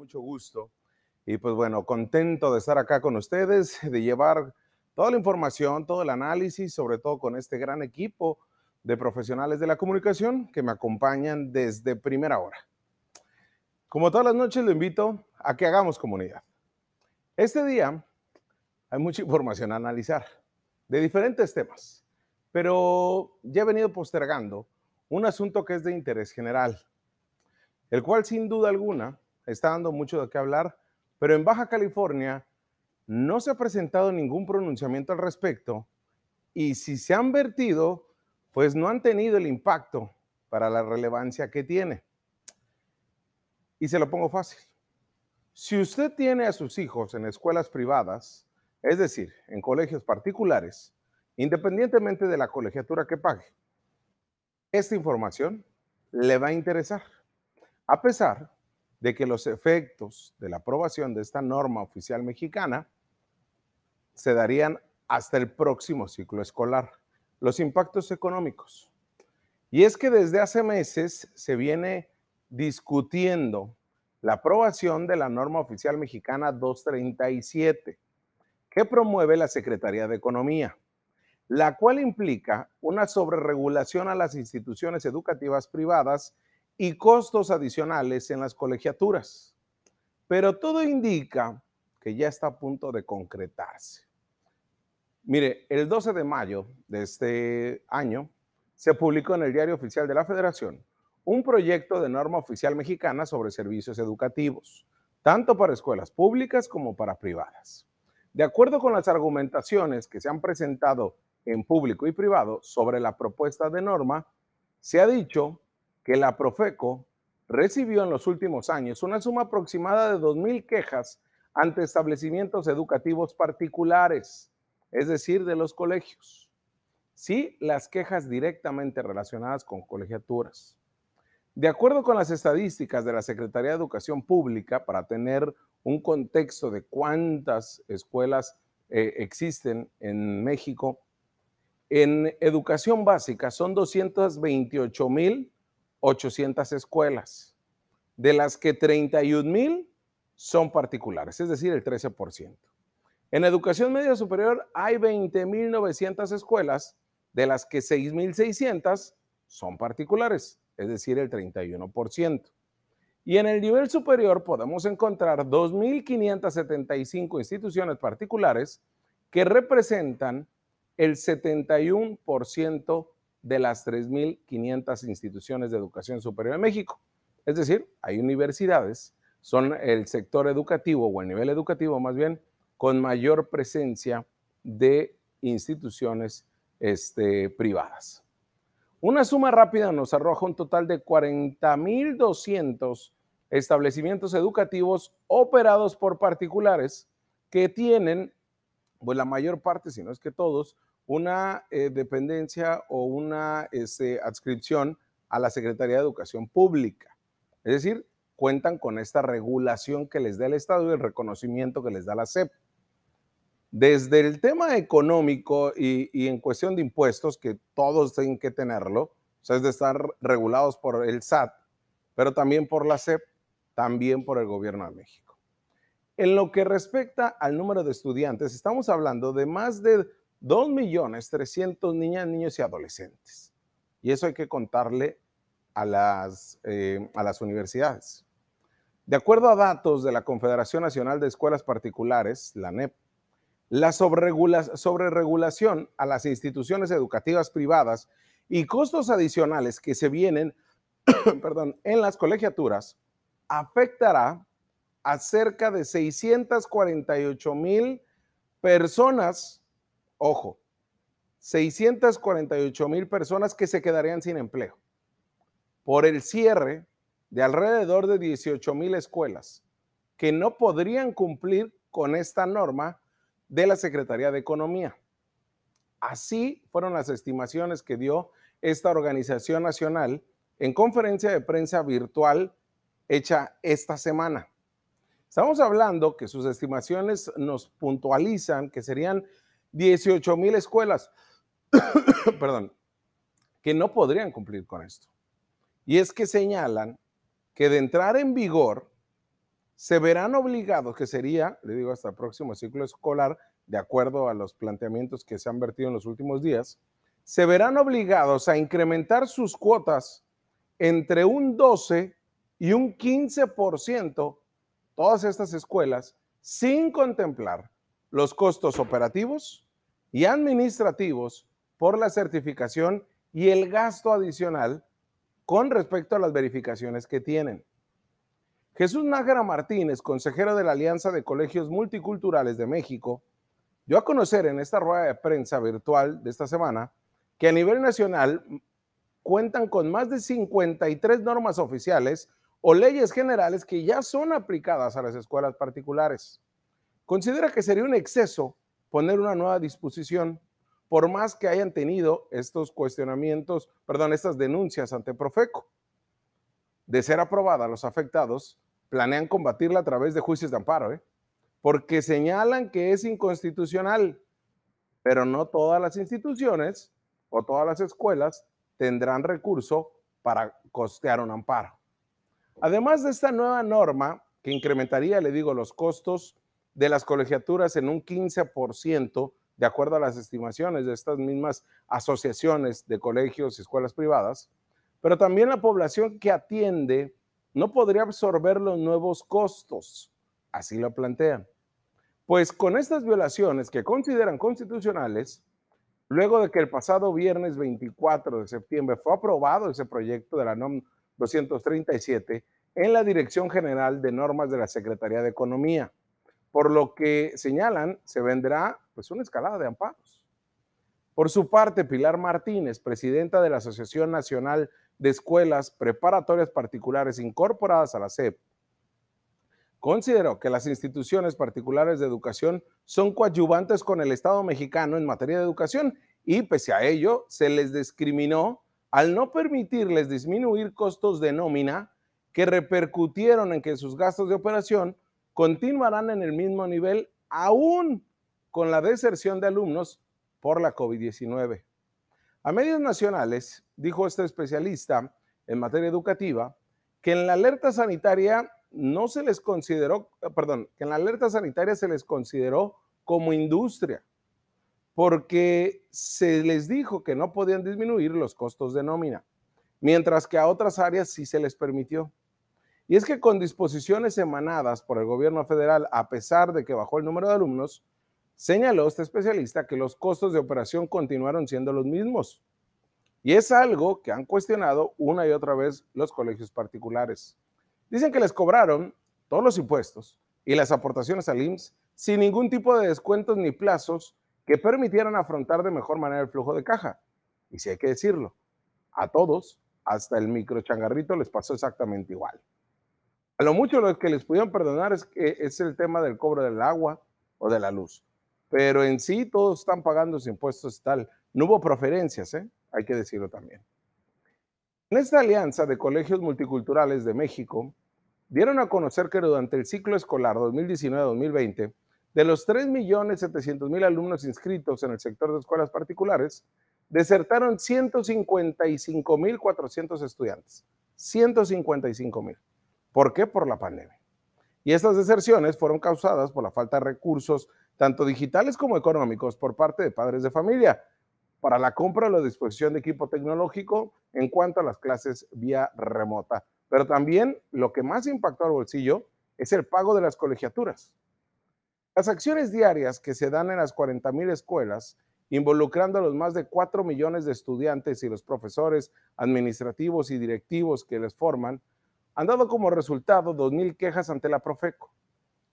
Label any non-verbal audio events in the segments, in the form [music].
mucho gusto. Y pues bueno, contento de estar acá con ustedes, de llevar toda la información, todo el análisis, sobre todo con este gran equipo de profesionales de la comunicación que me acompañan desde primera hora. Como todas las noches, lo invito a que hagamos comunidad. Este día hay mucha información a analizar de diferentes temas, pero ya he venido postergando un asunto que es de interés general, el cual sin duda alguna está dando mucho de qué hablar, pero en Baja California no se ha presentado ningún pronunciamiento al respecto y si se han vertido, pues no han tenido el impacto para la relevancia que tiene. Y se lo pongo fácil. Si usted tiene a sus hijos en escuelas privadas, es decir, en colegios particulares, independientemente de la colegiatura que pague, esta información le va a interesar, a pesar de que los efectos de la aprobación de esta norma oficial mexicana se darían hasta el próximo ciclo escolar. Los impactos económicos. Y es que desde hace meses se viene discutiendo la aprobación de la norma oficial mexicana 237, que promueve la Secretaría de Economía, la cual implica una sobreregulación a las instituciones educativas privadas y costos adicionales en las colegiaturas. Pero todo indica que ya está a punto de concretarse. Mire, el 12 de mayo de este año se publicó en el Diario Oficial de la Federación un proyecto de norma oficial mexicana sobre servicios educativos, tanto para escuelas públicas como para privadas. De acuerdo con las argumentaciones que se han presentado en público y privado sobre la propuesta de norma, se ha dicho que la Profeco recibió en los últimos años una suma aproximada de 2.000 quejas ante establecimientos educativos particulares, es decir, de los colegios. Sí, las quejas directamente relacionadas con colegiaturas. De acuerdo con las estadísticas de la Secretaría de Educación Pública, para tener un contexto de cuántas escuelas eh, existen en México, en educación básica son 228 mil 800 escuelas, de las que 31 mil son particulares, es decir, el 13%. En educación media superior hay 20.900 escuelas, de las que 6.600 son particulares, es decir, el 31%. Y en el nivel superior podemos encontrar 2.575 instituciones particulares que representan el 71% de las 3.500 instituciones de educación superior en México. Es decir, hay universidades, son el sector educativo o el nivel educativo más bien, con mayor presencia de instituciones este, privadas. Una suma rápida nos arroja un total de 40.200 establecimientos educativos operados por particulares que tienen, pues la mayor parte, si no es que todos, una eh, dependencia o una este, adscripción a la Secretaría de Educación Pública. Es decir, cuentan con esta regulación que les da el Estado y el reconocimiento que les da la SEP. Desde el tema económico y, en cuestión de impuestos, que todos tienen que tenerlo, o sea, es de estar regulados por el SAT, pero también por la SEP, también por el Gobierno de México. En lo que respecta al número de estudiantes, estamos hablando de más de 2 millones 300 niñas, niños y adolescentes. Y eso hay que contarle a las, eh, a las universidades. De acuerdo a datos de la Confederación Nacional de Escuelas Particulares, la NEP, la sobreregulación a las instituciones educativas privadas y costos adicionales que se vienen [coughs] en las colegiaturas afectará a cerca de 648 mil personas Ojo, 648 mil personas que se quedarían sin empleo por el cierre de alrededor de 18 mil escuelas que no podrían cumplir con esta norma de la Secretaría de Economía. Así fueron las estimaciones que dio esta organización nacional en conferencia de prensa virtual hecha esta semana. Estamos hablando que sus estimaciones nos puntualizan que serían 18 mil escuelas, [coughs] perdón, que no podrían cumplir con esto. Y es que señalan que de entrar en vigor se verán obligados, que sería, le digo, hasta el próximo ciclo escolar, de acuerdo a los planteamientos que se han vertido en los últimos días, se verán obligados a incrementar sus cuotas entre un 12 y un 15% todas estas escuelas sin contemplar los costos operativos y administrativos por la certificación y el gasto adicional con respecto a las verificaciones que tienen. Jesús Nájera Martínez, consejero de la Alianza de Colegios Multiculturales de México, dio a conocer en esta rueda de prensa virtual de esta semana que a nivel nacional cuentan con más de 53 normas oficiales o leyes generales que ya son aplicadas a las escuelas particulares. Considera que sería un exceso poner una nueva disposición, por más que hayan tenido estos cuestionamientos, perdón, estas denuncias ante Profeco. De ser aprobada, los afectados planean combatirla a través de juicios de amparo, ¿eh? porque señalan que es inconstitucional, pero no todas las instituciones o todas las escuelas tendrán recurso para costear un amparo. Además de esta nueva norma que incrementaría, le digo, los costos de las colegiaturas en un 15%, de acuerdo a las estimaciones de estas mismas asociaciones de colegios y escuelas privadas, pero también la población que atiende no podría absorber los nuevos costos, así lo plantean. Pues con estas violaciones que consideran constitucionales, luego de que el pasado viernes 24 de septiembre fue aprobado ese proyecto de la 237 en la Dirección General de Normas de la Secretaría de Economía, por lo que señalan se vendrá pues una escalada de amparos. Por su parte, Pilar Martínez, presidenta de la Asociación Nacional de Escuelas Preparatorias Particulares incorporadas a la SEP, consideró que las instituciones particulares de educación son coadyuvantes con el Estado mexicano en materia de educación y pese a ello se les discriminó al no permitirles disminuir costos de nómina que repercutieron en que sus gastos de operación continuarán en el mismo nivel aún con la deserción de alumnos por la COVID-19. A medios nacionales, dijo este especialista en materia educativa, que en la alerta sanitaria no se les consideró, perdón, que en la alerta sanitaria se les consideró como industria, porque se les dijo que no podían disminuir los costos de nómina, mientras que a otras áreas sí se les permitió. Y es que con disposiciones emanadas por el gobierno federal, a pesar de que bajó el número de alumnos, señaló este especialista que los costos de operación continuaron siendo los mismos. Y es algo que han cuestionado una y otra vez los colegios particulares. Dicen que les cobraron todos los impuestos y las aportaciones al IMSS sin ningún tipo de descuentos ni plazos que permitieran afrontar de mejor manera el flujo de caja. Y si hay que decirlo, a todos, hasta el microchangarrito, les pasó exactamente igual. A lo mucho lo que les pudieron perdonar es, que es el tema del cobro del agua o de la luz. Pero en sí todos están pagando sus impuestos tal. No hubo preferencias, ¿eh? hay que decirlo también. En esta alianza de colegios multiculturales de México, dieron a conocer que durante el ciclo escolar 2019-2020, de los 3.700.000 alumnos inscritos en el sector de escuelas particulares, desertaron 155.400 estudiantes. 155.000. ¿Por qué? Por la pandemia. Y estas deserciones fueron causadas por la falta de recursos, tanto digitales como económicos, por parte de padres de familia, para la compra o la disposición de equipo tecnológico en cuanto a las clases vía remota. Pero también lo que más impactó al bolsillo es el pago de las colegiaturas. Las acciones diarias que se dan en las 40 mil escuelas, involucrando a los más de 4 millones de estudiantes y los profesores administrativos y directivos que les forman, han dado como resultado 2.000 quejas ante la Profeco.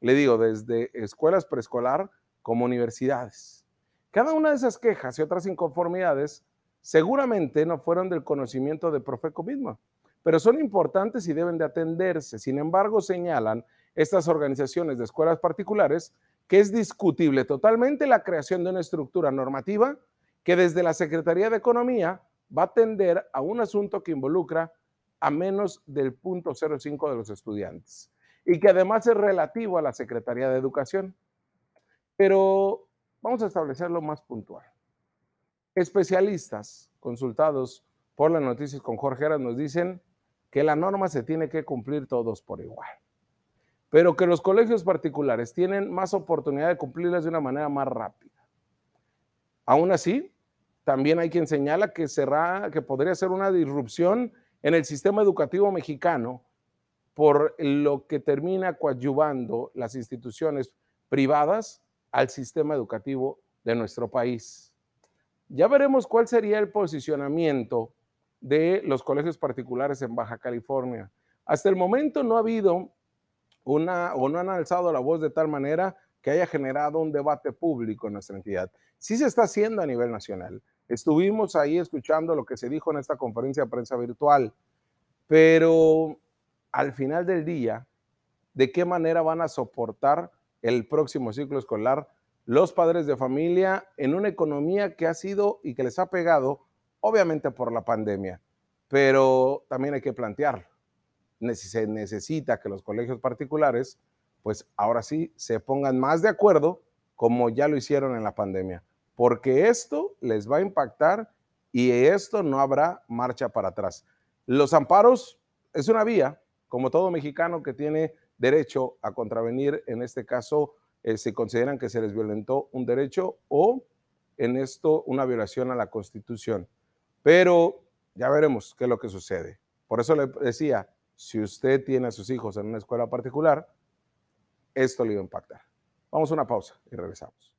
Le digo, desde escuelas preescolar como universidades. Cada una de esas quejas y otras inconformidades seguramente no fueron del conocimiento de Profeco mismo, pero son importantes y deben de atenderse. Sin embargo, señalan estas organizaciones de escuelas particulares que es discutible totalmente la creación de una estructura normativa que desde la Secretaría de Economía va a atender a un asunto que involucra a menos del 0.05 de los estudiantes y que además es relativo a la Secretaría de Educación. Pero Vamos a establecerlo más puntual. Especialistas consultados por las noticias con Jorge Heras nos dicen que la norma se tiene que cumplir todos por igual. Pero que los colegios particulares tienen más oportunidad de cumplirlas de una manera más rápida. Aún así, también hay quien señala que, será, que podría ser una disrupción en el sistema educativo mexicano por lo que termina coadyuvando las instituciones privadas al sistema educativo de nuestro país. Ya veremos cuál sería el posicionamiento de los colegios particulares en Baja California. Hasta el momento no ha habido o no han alzado la voz de tal manera que haya generado un debate público en nuestra entidad. Sí se está haciendo a nivel nacional. Estuvimos ahí escuchando lo que se dijo en esta conferencia de prensa virtual, pero al final del día, ¿de qué manera van a soportar el próximo ciclo escolar los padres de familia en una economía que ha sido y que les ha pegado, obviamente por la pandemia? Pero también hay que plantearlo se necesita que los colegios particulares, pues ahora sí se pongan más de acuerdo como ya lo hicieron en la pandemia, porque esto les va a impactar y esto no habrá marcha para atrás. Los amparos es una vía, como todo mexicano que tiene derecho a contravenir, en este caso, eh, se consideran que se les violentó un derecho o en esto una violación a la Constitución. Pero ya veremos qué es lo que sucede. Por eso le decía, si usted tiene a sus hijos en una escuela particular, esto le va a impactar. Vamos a una pausa y regresamos.